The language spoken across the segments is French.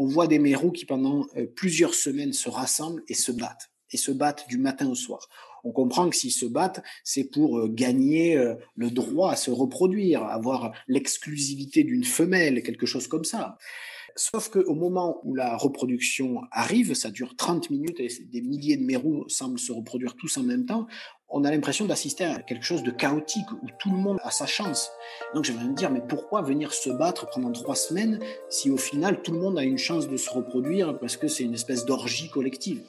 on voit des mérous qui pendant euh, plusieurs semaines se rassemblent et se battent, et se battent du matin au soir. On comprend que s'ils se battent, c'est pour euh, gagner euh, le droit à se reproduire, avoir l'exclusivité d'une femelle, quelque chose comme ça. Sauf qu'au moment où la reproduction arrive, ça dure 30 minutes et des milliers de mérous semblent se reproduire tous en même temps, on a l'impression d'assister à quelque chose de chaotique où tout le monde a sa chance. Donc j'aimerais me dire, mais pourquoi venir se battre pendant trois semaines si au final tout le monde a une chance de se reproduire parce que c'est une espèce d'orgie collective?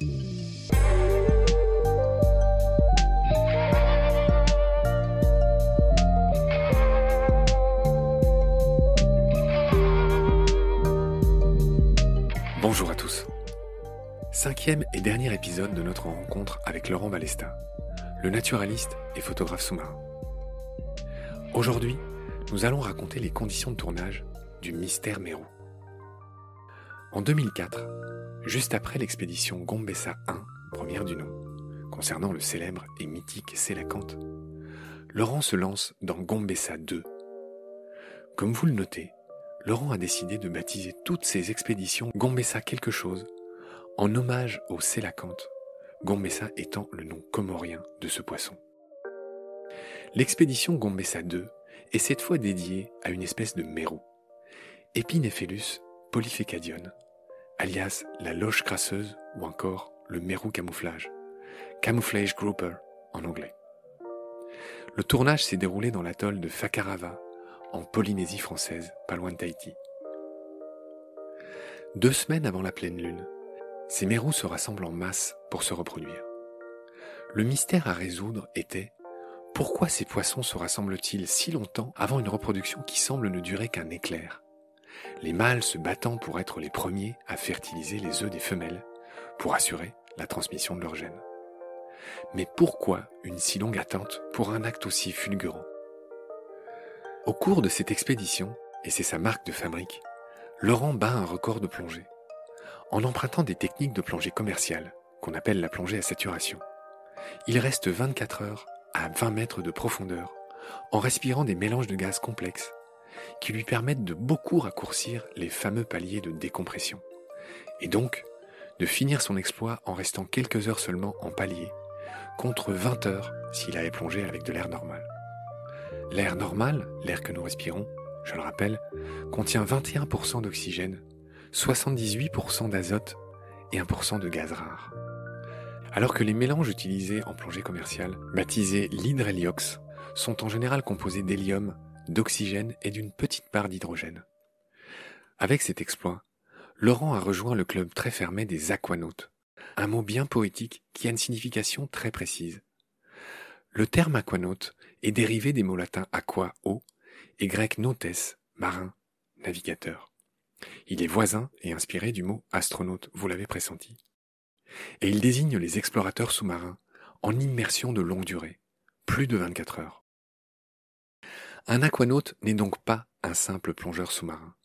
Cinquième et dernier épisode de notre rencontre avec Laurent Balesta le naturaliste et photographe sous-marin. Aujourd'hui, nous allons raconter les conditions de tournage du Mystère Mérou. En 2004, juste après l'expédition Gombessa 1, première du nom, concernant le célèbre et mythique Sélacanthe, Laurent se lance dans Gombessa 2. Comme vous le notez, Laurent a décidé de baptiser toutes ses expéditions Gombessa quelque chose, en hommage au Sélacanthe, Gombessa étant le nom comorien de ce poisson. L'expédition Gombessa 2 est cette fois dédiée à une espèce de mérou, Epinephelus polyphecadion, alias la loche crasseuse ou encore le mérou camouflage, camouflage grouper en anglais. Le tournage s'est déroulé dans l'atoll de Fakarava, en Polynésie française, pas loin de Tahiti. Deux semaines avant la pleine lune, ces mérous se rassemblent en masse pour se reproduire. Le mystère à résoudre était pourquoi ces poissons se rassemblent-ils si longtemps avant une reproduction qui semble ne durer qu'un éclair? Les mâles se battant pour être les premiers à fertiliser les œufs des femelles, pour assurer la transmission de leurs gènes. Mais pourquoi une si longue attente pour un acte aussi fulgurant? Au cours de cette expédition, et c'est sa marque de fabrique, Laurent bat un record de plongée en empruntant des techniques de plongée commerciale, qu'on appelle la plongée à saturation. Il reste 24 heures à 20 mètres de profondeur, en respirant des mélanges de gaz complexes, qui lui permettent de beaucoup raccourcir les fameux paliers de décompression, et donc de finir son exploit en restant quelques heures seulement en palier, contre 20 heures s'il avait plongé avec de l'air normal. L'air normal, l'air que nous respirons, je le rappelle, contient 21% d'oxygène 78% d'azote et 1% de gaz rare. Alors que les mélanges utilisés en plongée commerciale, baptisés l'hydréliox, sont en général composés d'hélium, d'oxygène et d'une petite part d'hydrogène. Avec cet exploit, Laurent a rejoint le club très fermé des aquanautes, un mot bien poétique qui a une signification très précise. Le terme aquanaute est dérivé des mots latins aqua, eau, et grec nautes, marin, navigateur. Il est voisin et inspiré du mot astronaute, vous l'avez pressenti. Et il désigne les explorateurs sous-marins en immersion de longue durée, plus de 24 heures. Un aquanaute n'est donc pas un simple plongeur sous-marin.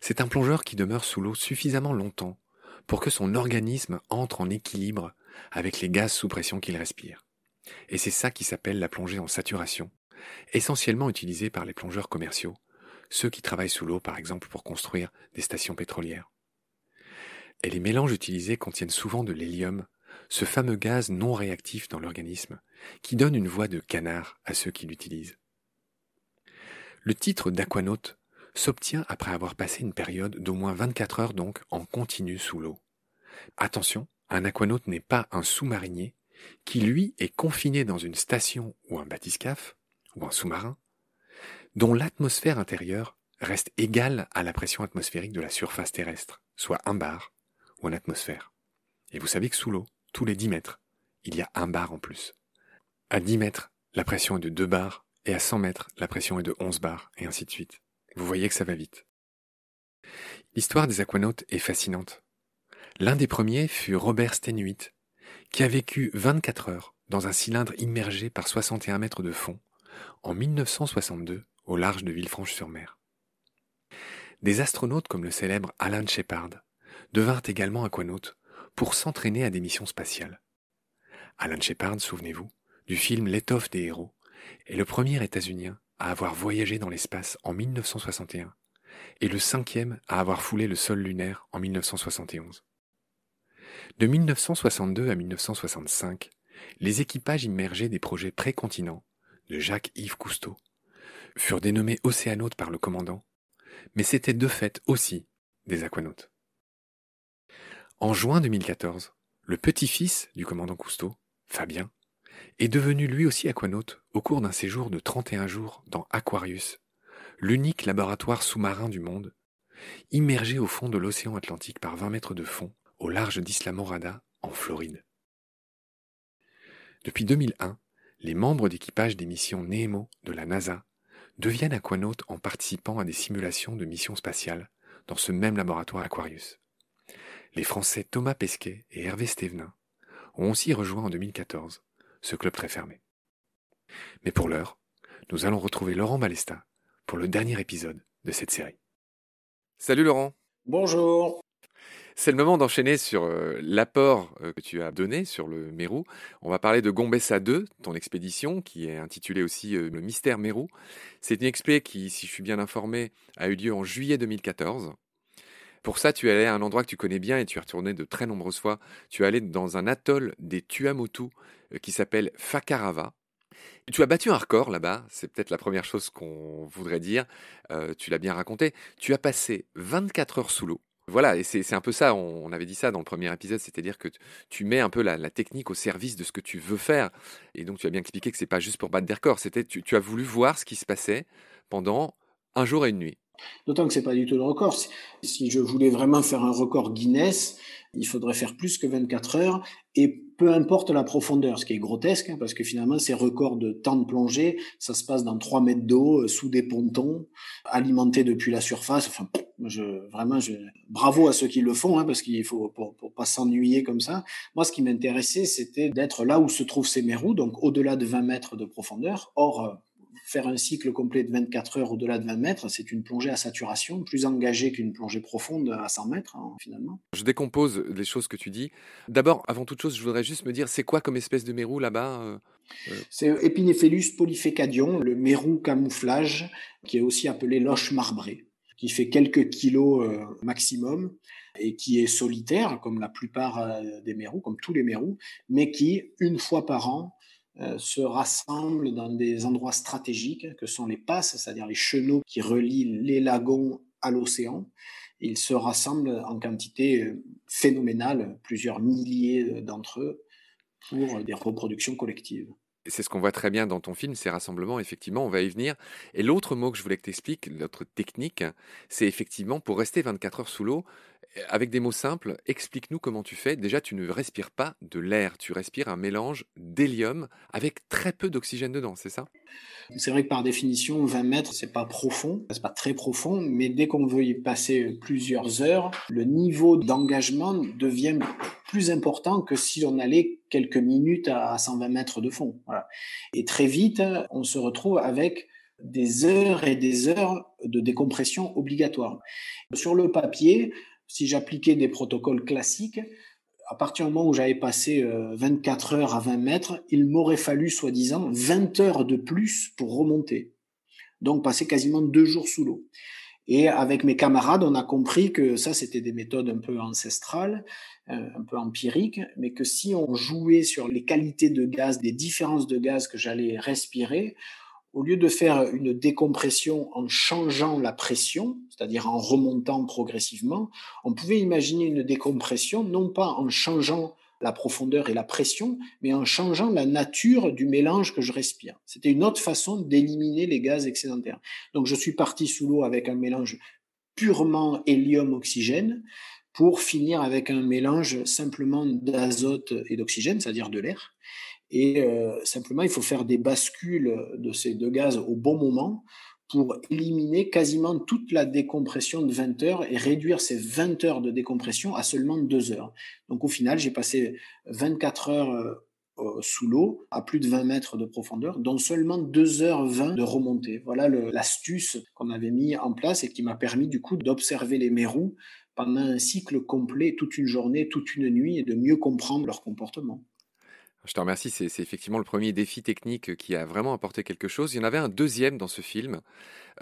C'est un plongeur qui demeure sous l'eau suffisamment longtemps pour que son organisme entre en équilibre avec les gaz sous pression qu'il respire. Et c'est ça qui s'appelle la plongée en saturation, essentiellement utilisée par les plongeurs commerciaux, ceux qui travaillent sous l'eau par exemple pour construire des stations pétrolières. Et les mélanges utilisés contiennent souvent de l'hélium, ce fameux gaz non réactif dans l'organisme, qui donne une voix de canard à ceux qui l'utilisent. Le titre d'aquanaute s'obtient après avoir passé une période d'au moins 24 heures donc en continu sous l'eau. Attention, un aquanaute n'est pas un sous-marinier qui lui est confiné dans une station ou un bathyscaphe ou un sous-marin dont l'atmosphère intérieure reste égale à la pression atmosphérique de la surface terrestre, soit un bar ou une atmosphère. Et vous savez que sous l'eau, tous les 10 mètres, il y a un bar en plus. À 10 mètres, la pression est de 2 bars, et à 100 mètres, la pression est de 11 bars, et ainsi de suite. Vous voyez que ça va vite. L'histoire des aquanautes est fascinante. L'un des premiers fut Robert Stenuit, qui a vécu 24 heures dans un cylindre immergé par 61 mètres de fond en 1962 au large de Villefranche-sur-Mer. Des astronautes comme le célèbre Alan Shepard devinrent également aquanautes pour s'entraîner à des missions spatiales. Alan Shepard, souvenez-vous, du film L'étoffe des héros, est le premier états-unien à avoir voyagé dans l'espace en 1961 et le cinquième à avoir foulé le sol lunaire en 1971. De 1962 à 1965, les équipages immergés des projets précontinents de Jacques-Yves Cousteau furent dénommés océanautes par le commandant, mais c'étaient de fait aussi des aquanautes. En juin 2014, le petit-fils du commandant Cousteau, Fabien, est devenu lui aussi aquanaute au cours d'un séjour de 31 jours dans Aquarius, l'unique laboratoire sous-marin du monde, immergé au fond de l'océan Atlantique par 20 mètres de fond, au large d'Islamorada, en Floride. Depuis 2001, les membres d'équipage des missions Nemo de la NASA deviennent aquanautes en participant à des simulations de missions spatiales dans ce même laboratoire Aquarius. Les Français Thomas Pesquet et Hervé Stevenin ont aussi rejoint en 2014 ce club très fermé. Mais pour l'heure, nous allons retrouver Laurent Balesta pour le dernier épisode de cette série. Salut Laurent. Bonjour. C'est le moment d'enchaîner sur euh, l'apport euh, que tu as donné sur le Mérou. On va parler de Gombessa 2, ton expédition, qui est intitulée aussi euh, Le Mystère Mérou. C'est une expé qui, si je suis bien informé, a eu lieu en juillet 2014. Pour ça, tu es allé à un endroit que tu connais bien et tu es retourné de très nombreuses fois. Tu es allé dans un atoll des Tuamotu qui s'appelle Fakarava. Tu as battu un record là-bas, c'est peut-être la première chose qu'on voudrait dire. tu l'as bien raconté. Tu as passé 24 heures sous l'eau. Voilà, et c'est un peu ça, on, avait dit ça dans le premier épisode, c'est-à-dire que tu mets un peu la, technique au service de ce que tu veux faire. Et donc tu as bien expliqué que c'est pas juste pour battre des records, c'était tu, as voulu voir ce qui se passait pendant un jour et une nuit. D'autant que c'est pas du tout le record. Si je voulais vraiment faire un record Guinness, il faudrait faire plus que 24 heures et peu importe la profondeur, ce qui est grotesque, hein, parce que finalement, ces records de temps de plongée, ça se passe dans 3 mètres d'eau, euh, sous des pontons, alimentés depuis la surface. Enfin, je, vraiment, je, bravo à ceux qui le font, hein, parce qu'il faut pour, pour pas s'ennuyer comme ça. Moi, ce qui m'intéressait, c'était d'être là où se trouvent ces mérous, donc au-delà de 20 mètres de profondeur. Or, euh, faire un cycle complet de 24 heures au-delà de 20 mètres, c'est une plongée à saturation, plus engagée qu'une plongée profonde à 100 mètres, hein, finalement. Je décompose les choses que tu dis. D'abord, avant toute chose, je voudrais juste me dire, c'est quoi comme espèce de mérou là-bas euh, euh? C'est Epinephelus polyfecadion, le mérou camouflage, qui est aussi appelé loche marbrée, qui fait quelques kilos euh, maximum et qui est solitaire, comme la plupart des mérous, comme tous les mérous, mais qui, une fois par an, euh, se rassemblent dans des endroits stratégiques que sont les passes, c'est-à-dire les chenaux qui relient les lagons à l'océan. Ils se rassemblent en quantité euh, phénoménale, plusieurs milliers d'entre eux, pour des reproductions collectives. C'est ce qu'on voit très bien dans ton film, ces rassemblements, effectivement, on va y venir. Et l'autre mot que je voulais que tu expliques, l'autre technique, c'est effectivement pour rester 24 heures sous l'eau, avec des mots simples, explique-nous comment tu fais. Déjà, tu ne respires pas de l'air, tu respires un mélange d'hélium avec très peu d'oxygène dedans, c'est ça? C'est vrai que par définition, 20 mètres, c'est pas profond, c'est pas très profond, mais dès qu'on veut y passer plusieurs heures, le niveau d'engagement devient plus important que si on allait quelques minutes à 120 mètres de fond. Et très vite, on se retrouve avec des heures et des heures de décompression obligatoire. Sur le papier, si j'appliquais des protocoles classiques, à partir du moment où j'avais passé 24 euh, heures à 20 mètres, il m'aurait fallu, soi-disant, 20 heures de plus pour remonter. Donc passer quasiment deux jours sous l'eau. Et avec mes camarades, on a compris que ça, c'était des méthodes un peu ancestrales, euh, un peu empiriques, mais que si on jouait sur les qualités de gaz, des différences de gaz que j'allais respirer, au lieu de faire une décompression en changeant la pression, c'est-à-dire en remontant progressivement, on pouvait imaginer une décompression non pas en changeant la profondeur et la pression, mais en changeant la nature du mélange que je respire. C'était une autre façon d'éliminer les gaz excédentaires. Donc je suis parti sous l'eau avec un mélange purement hélium-oxygène pour finir avec un mélange simplement d'azote et d'oxygène, c'est-à-dire de l'air. Et euh, simplement, il faut faire des bascules de ces deux gaz au bon moment pour éliminer quasiment toute la décompression de 20 heures et réduire ces 20 heures de décompression à seulement 2 heures. Donc au final, j'ai passé 24 heures euh, sous l'eau à plus de 20 mètres de profondeur, dont seulement 2 heures 20 de remontée. Voilà l'astuce qu'on avait mis en place et qui m'a permis du coup d'observer les mérous pendant un cycle complet, toute une journée, toute une nuit, et de mieux comprendre leur comportement. Je te remercie, c'est effectivement le premier défi technique qui a vraiment apporté quelque chose. Il y en avait un deuxième dans ce film,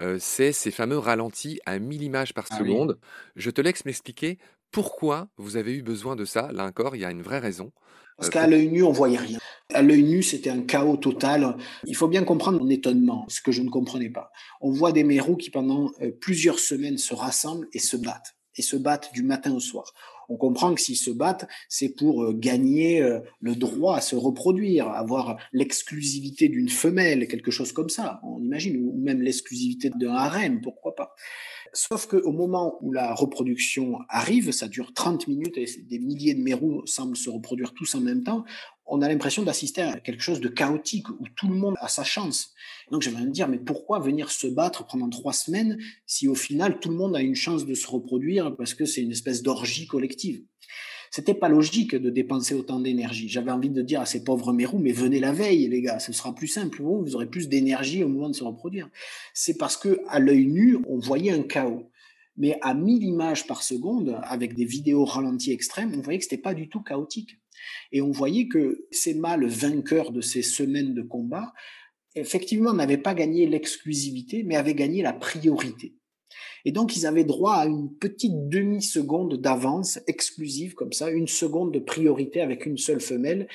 euh, c'est ces fameux ralentis à 1000 images par Ah oui. seconde. Je te laisse m'expliquer pourquoi vous avez eu besoin de ça. Là encore, il y a une vraie raison. Parce Euh, qu'à pour- l'œil nu, on voyait rien. À l'œil nu, c'était un chaos total. Il faut bien comprendre mon étonnement, ce que je ne comprenais pas. On voit des mérous qui, pendant euh, plusieurs semaines, se rassemblent et se battent. Et se battent du matin au soir. On comprend que s'ils se battent, c'est pour euh, gagner euh, le droit à se reproduire, avoir l'exclusivité d'une femelle, quelque chose comme ça, on imagine, ou même l'exclusivité d'un harem, pourquoi pas. Sauf qu'au moment où la reproduction arrive, ça dure 30 minutes et des milliers de mérous semblent se reproduire tous en même temps, on a l'impression d'assister à quelque chose de chaotique où tout le monde a sa chance. Donc j'aimerais me dire, mais pourquoi venir se battre pendant trois semaines si au final tout le monde a une chance de se reproduire parce que c'est une espèce d'orgie collective? C'était pas logique de dépenser autant d'énergie. J'avais envie de dire à ces pauvres mérous, mais venez la veille, les gars, ce sera plus simple. Vous, vous aurez plus d'énergie au moment de se reproduire. C'est parce que à l'œil nu, on voyait un chaos. Mais à 1000 images par seconde, avec des vidéos ralenties extrêmes, on voyait que c'était pas du tout chaotique. Et on voyait que ces mâles vainqueurs de ces semaines de combat, effectivement, n'avaient pas gagné l'exclusivité, mais avaient gagné la priorité. Et donc, ils avaient droit à une petite demi-seconde d'avance exclusive, comme ça, une seconde de priorité avec une seule femelle.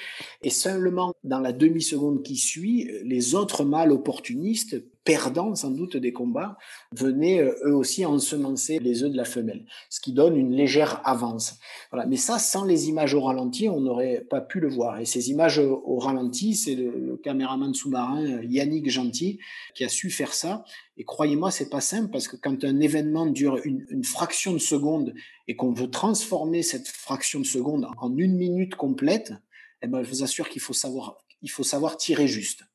Et seulement dans la demi-seconde qui suit, les autres mâles opportunistes, perdants sans doute des combats, venaient euh, eux aussi ensemencer les œufs de la femelle, ce qui donne une légère avance. Voilà. Mais ça, sans les images au ralenti, on n'aurait pas pu le voir. Et ces images au ralenti, c'est le, caméraman sous-marin euh, Yannick Gentil qui a su faire ça. Et croyez-moi, c'est pas simple parce que quand un événement dure une, fraction de seconde et qu'on veut transformer cette fraction de seconde en une minute complète, eh ben, je vous assure qu'il il faut savoir tirer juste.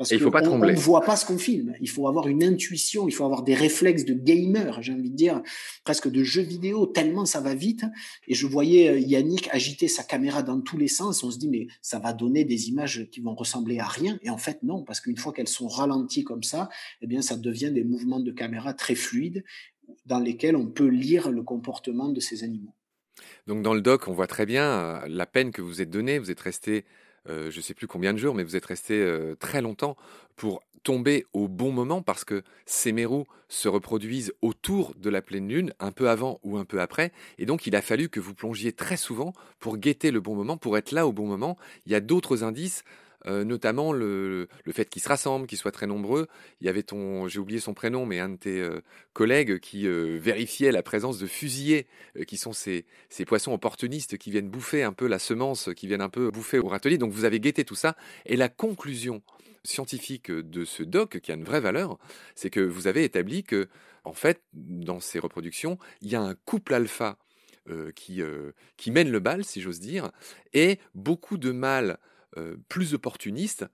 Parce Et il faut pas qu'on- trembler. On ne voit pas ce qu'on filme. Il faut avoir une intuition, il faut avoir des réflexes de gamer, j'ai envie de dire, presque de jeux vidéo, tellement ça va vite. Et je voyais euh, Yannick agiter sa caméra dans tous les sens. On se dit, mais ça va donner des images qui vont ressembler à rien. Et en fait, non, parce qu'une fois qu'elles sont ralenties comme ça, eh bien, ça devient des mouvements de caméra très fluides dans lesquels on peut lire le comportement de ces animaux. Donc dans le doc, on voit très bien euh, la peine que vous êtes donnée. Vous êtes resté, euh, je ne sais plus combien de jours, mais vous êtes resté euh, très longtemps pour tomber au bon moment parce que ces mérous se reproduisent autour de la pleine lune, un peu avant ou un peu après. Et donc il a fallu que vous plongiez très souvent pour guetter le bon moment, pour être là au bon moment. Il y a d'autres indices. Notamment le, le fait qu'ils se rassemblent, qu'ils soient très nombreux. Il y avait ton, j'ai oublié son prénom, mais un de tes collègues qui vérifiait la présence de fusillés, qui sont ces, ces poissons opportunistes qui viennent bouffer un peu la semence, qui viennent un peu bouffer au râtelier. Donc vous avez guetté tout ça. Et la conclusion scientifique de ce doc, qui a une vraie valeur, c'est que vous avez établi que, en fait, dans ces reproductions, il y a un couple alpha qui, qui mène le bal, si j'ose dire, et beaucoup de mâles euh, plus opportunistes,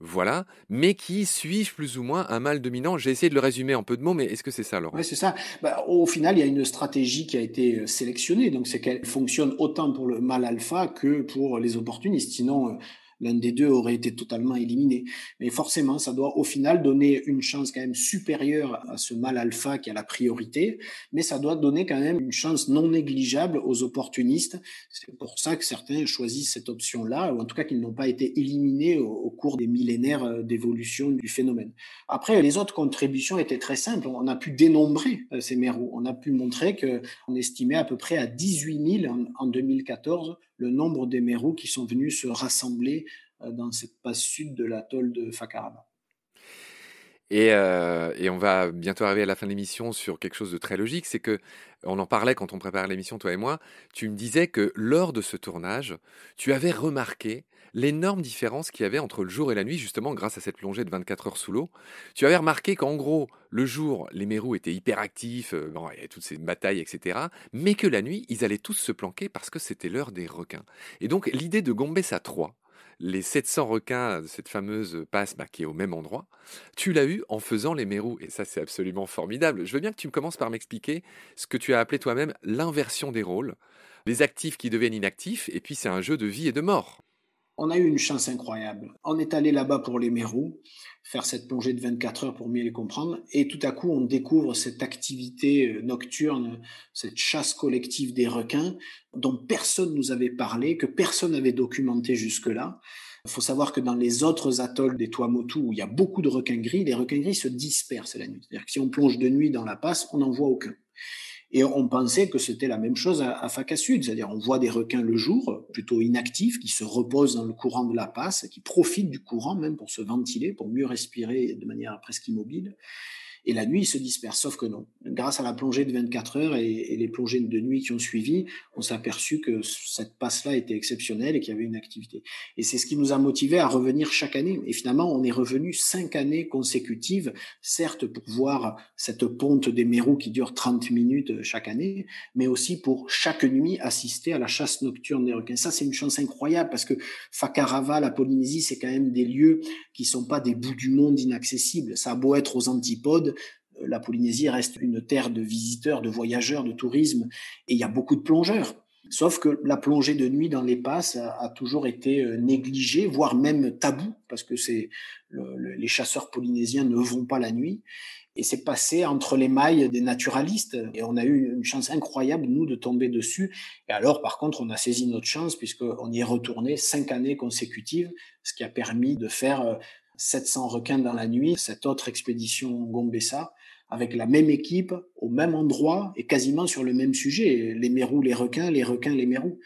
voilà, mais qui suivent plus ou moins un mâle dominant. J'ai essayé de le résumer en peu de mots, mais est-ce que c'est ça, Laurent? Oui, c'est ça. Bah, au final, il y a une stratégie qui a été euh, sélectionnée. Donc, c'est qu'elle fonctionne autant pour le mâle alpha que pour les opportunistes. Sinon, euh, l'un des deux aurait été totalement éliminé. Mais forcément, ça doit au final donner une chance quand même supérieure à ce mâle alpha qui a la priorité, mais ça doit donner quand même une chance non négligeable aux opportunistes. C'est pour ça que certains choisissent cette option-là, ou en tout cas qu'ils n'ont pas été éliminés au, au cours des millénaires euh, d'évolution du phénomène. Après, les autres contributions étaient très simples. On a pu dénombrer euh, ces mérous. On a pu montrer qu'on estimait à peu près à 18 000 en, en 2014 le nombre des mérous qui sont venus se rassembler euh, dans cette passe sud de l'atoll de Fakaraba. Et, euh, et, on va bientôt arriver à la fin de l'émission sur quelque chose de très logique, c'est que on en parlait quand on préparait l'émission, toi et moi. Tu me disais que lors de ce tournage, tu avais remarqué l'énorme différence qu'il y avait entre le jour et la nuit, justement grâce à cette plongée de 24 heures sous l'eau. Tu avais remarqué qu'en gros, le jour, les mérous étaient hyper actifs, euh, il y avait toutes ces batailles, etc. Mais que la nuit, ils allaient tous se planquer parce que c'était l'heure des requins. Et donc l'idée de Gombessa 3, les 700 requins de cette fameuse passe bah, qui est au même endroit, tu l'as eu en faisant les mérous. Et ça, c'est absolument formidable. Je veux bien que tu me commences par m'expliquer ce que tu as appelé toi-même l'inversion des rôles, les actifs qui deviennent inactifs, et puis c'est un jeu de vie et de mort. On a eu une chance incroyable. On est allé là-bas pour les mérous, faire cette plongée de 24 heures pour mieux les comprendre, et tout à coup, on découvre cette activité nocturne, cette chasse collective des requins, dont personne nous avait parlé, que personne n'avait documenté jusque-là. Il faut savoir que dans les autres atolls des Tuamotu, où il y a beaucoup de requins gris, les requins gris se dispersent la nuit. C'est-à-dire que si on plonge de nuit dans la passe, on n'en voit aucun. Et on pensait que c'était la même chose à, Faka Sud, c'est-à-dire on voit des requins le jour, plutôt inactifs, qui se reposent dans le courant de la passe, qui profitent du courant même pour se ventiler, pour mieux respirer de manière presque immobile et la nuit, il se disperse. Sauf que non. Grâce à la plongée de 24 heures et, les plongées de nuit qui ont suivi, on s'est aperçu que cette passe-là était exceptionnelle et qu'il y avait une activité. Et c'est ce qui nous a motivé à revenir chaque année. Et finalement, on est revenu cinq années consécutives, certes pour voir cette ponte des Mérous qui dure 30 minutes chaque année, mais aussi pour chaque nuit assister à la chasse nocturne des requins. Ça, c'est une chance incroyable parce que Fakarava, la Polynésie, c'est quand même des lieux qui sont pas des bouts du monde inaccessibles. Ça a beau être aux antipodes, euh, la Polynésie reste une terre de visiteurs, de voyageurs, de tourisme, et il y a beaucoup de plongeurs. Sauf que la plongée de nuit dans les passes a, toujours été euh, négligée, voire même tabou, parce que c'est les chasseurs polynésiens ne vont pas la nuit. Et c'est passé entre les mailles des naturalistes. Et on a eu une chance incroyable, nous, de tomber dessus. Et alors, par contre, on a saisi notre chance puisqu'on y est retourné cinq années consécutives, ce qui a permis de faire 700 euh, requins dans la nuit, cette autre expédition Gombessa, avec la même équipe, au même endroit et quasiment sur le même sujet. Les mérous, les requins, les requins, les mérous.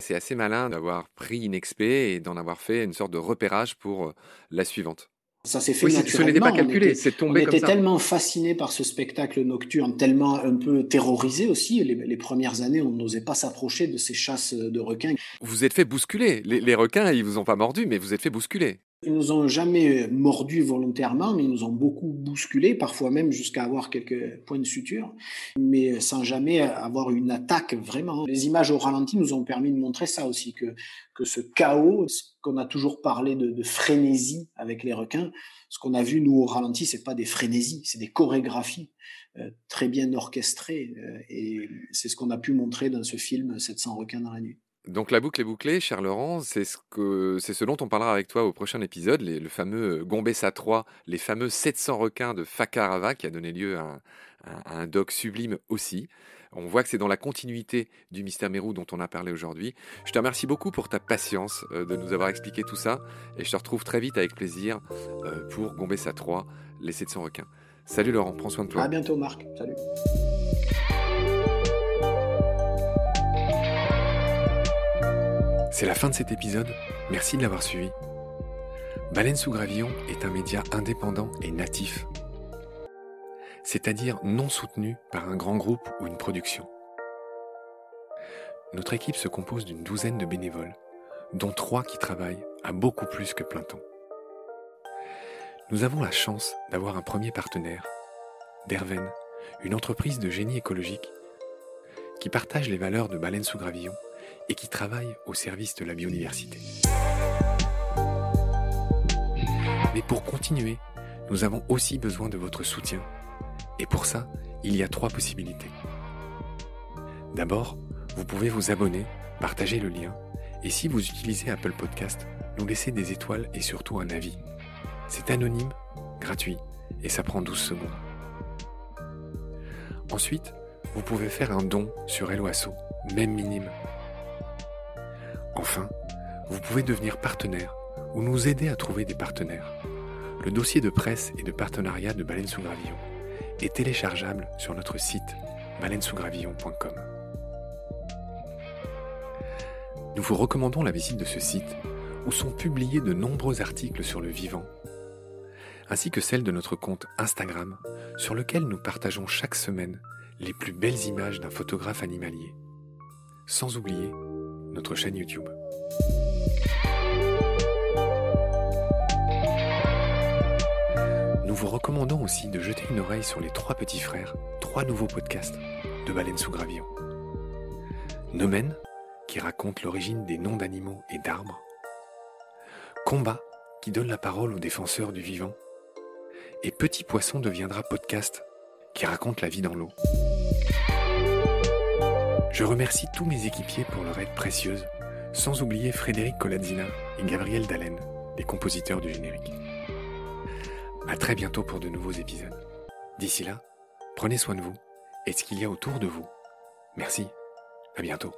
C'est assez malin d'avoir pris une expé et d'en avoir fait une sorte de repérage pour euh, la suivante. Ça s'est fait naturellement. Ce n'était pas calculé, c'est tombé on était tellement fasciné par ce spectacle nocturne, tellement un peu terrorisé aussi. Les, premières années, on n'osait pas s'approcher de ces chasses de requins. Vous êtes fait bousculer. Les, les requins, ils vous ont pas mordu, mais vous êtes fait bousculer. Ils nous ont jamais mordus volontairement, mais ils nous ont beaucoup bousculés, parfois même jusqu'à avoir quelques points de suture, mais sans jamais avoir une attaque vraiment. Les images au ralenti nous ont permis de montrer ça aussi, que, que ce chaos, qu'on a toujours parlé de, frénésie avec les requins, ce qu'on a vu nous au ralenti, c'est pas des frénésies, c'est des chorégraphies euh, très bien orchestrées, euh, et c'est ce qu'on a pu montrer dans ce film 700 requins dans la nuit. Donc la boucle est bouclée, cher Laurent, c'est ce, ce dont on parlera avec toi au prochain épisode, le fameux Gombessa 3, les fameux 700 requins de Fakarava qui a donné lieu à, un doc sublime aussi. On voit que c'est dans la continuité du mystère Mérou dont on a parlé aujourd'hui. Je te remercie beaucoup pour ta patience euh, de nous avoir expliqué tout ça et je te retrouve très vite avec plaisir euh, pour Gombessa 3, les 700 requins. Salut Laurent, prends soin de toi. À bientôt Marc, salut. C'est la fin de cet épisode, merci de l'avoir suivi. Baleine sous gravillon est un média indépendant et natif, c'est-à-dire non soutenu par un grand groupe ou une production. Notre équipe se compose d'une douzaine de bénévoles, dont trois qui travaillent à beaucoup plus que plein temps. Nous avons la chance d'avoir un premier partenaire, Derven, une entreprise de génie écologique qui partage les valeurs de Baleine sous gravillon et qui travaille au service de la biodiversité. Mais pour continuer, nous avons aussi besoin de votre soutien. Et pour ça, il y a trois possibilités. D'abord, vous pouvez vous abonner, partager le lien, et si vous utilisez Apple Podcast, nous laisser des étoiles et surtout un avis. C'est anonyme, gratuit, et ça prend 12 secondes. Ensuite, vous pouvez faire un don sur Helloasso, même minime, Enfin, vous pouvez devenir partenaire ou nous aider à trouver des partenaires. Le dossier de presse et de partenariat de Baleine sous Gravillon est téléchargeable sur notre site baleinesousgravillon.com. Nous vous recommandons la visite de ce site où sont publiés de nombreux articles sur le vivant, ainsi que celle de notre compte Instagram sur lequel nous partageons chaque semaine les plus belles images d'un photographe animalier. Sans oublier notre chaîne YouTube. Nous vous recommandons aussi de jeter une oreille sur les trois petits frères, trois nouveaux podcasts de Baleine sous Gravillon. Nomen, qui raconte l'origine des noms d'animaux et d'arbres. Combat, qui donne la parole aux défenseurs du vivant. Et Petit Poisson deviendra podcast, qui raconte la vie dans l'eau. Je remercie tous mes équipiers pour leur aide précieuse, sans oublier Frédéric Colazzina et Gabriel Dallen, les compositeurs du générique. À très bientôt pour de nouveaux épisodes. D'ici là, prenez soin de vous et de ce qu'il y a autour de vous. Merci, à bientôt.